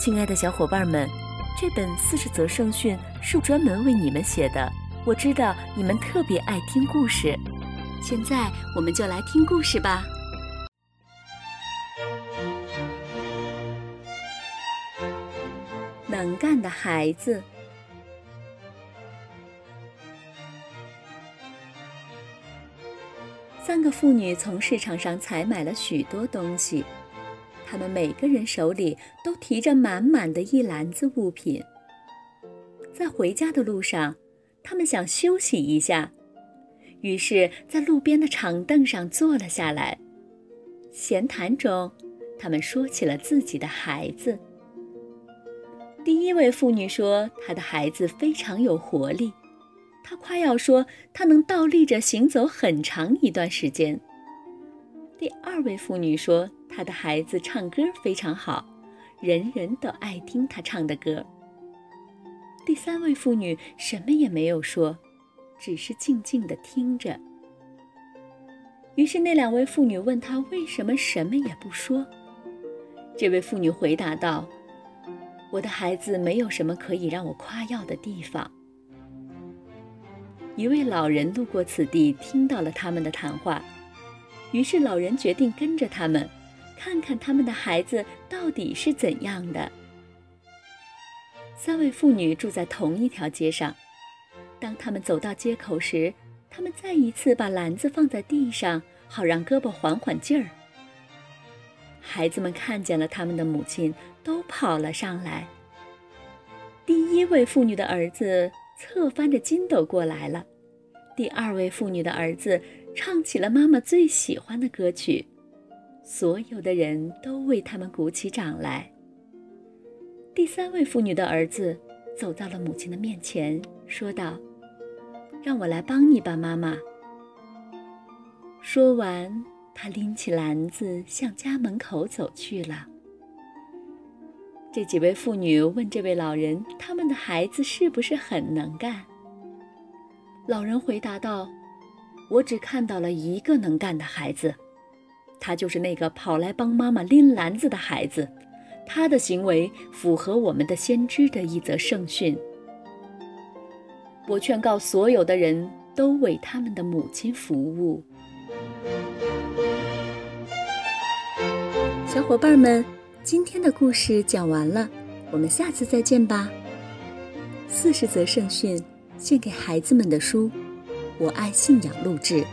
亲爱的小伙伴们，这本四十则圣训是专门为你们写的。我知道你们特别爱听故事，现在我们就来听故事吧。能干的孩子，三个妇女从市场上采买了许多东西。他们每个人手里都提着满满的一篮子物品，在回家的路上，他们想休息一下，于是，在路边的长凳上坐了下来。闲谈中，他们说起了自己的孩子。第一位妇女说，她的孩子非常有活力，她夸耀说，他能倒立着行走很长一段时间。第二位妇女说。他的孩子唱歌非常好，人人都爱听他唱的歌。第三位妇女什么也没有说，只是静静地听着。于是那两位妇女问他为什么什么也不说。这位妇女回答道：“我的孩子没有什么可以让我夸耀的地方。”一位老人路过此地，听到了他们的谈话，于是老人决定跟着他们。看看他们的孩子到底是怎样的。三位妇女住在同一条街上，当他们走到街口时，他们再一次把篮子放在地上，好让胳膊缓缓劲儿。孩子们看见了他们的母亲，都跑了上来。第一位妇女的儿子侧翻着筋斗过来了，第二位妇女的儿子唱起了妈妈最喜欢的歌曲。所有的人都为他们鼓起掌来。第三位妇女的儿子走到了母亲的面前，说道：“让我来帮你吧，妈妈。”说完，他拎起篮子向家门口走去了。这几位妇女问这位老人：“他们的孩子是不是很能干？”老人回答道：“我只看到了一个能干的孩子。”他就是那个跑来帮妈妈拎篮子的孩子，他的行为符合我们的先知的一则圣训。我劝告所有的人都为他们的母亲服务。小伙伴们，今天的故事讲完了，我们下次再见吧。四十则圣训，献给孩子们的书，我爱信仰录制。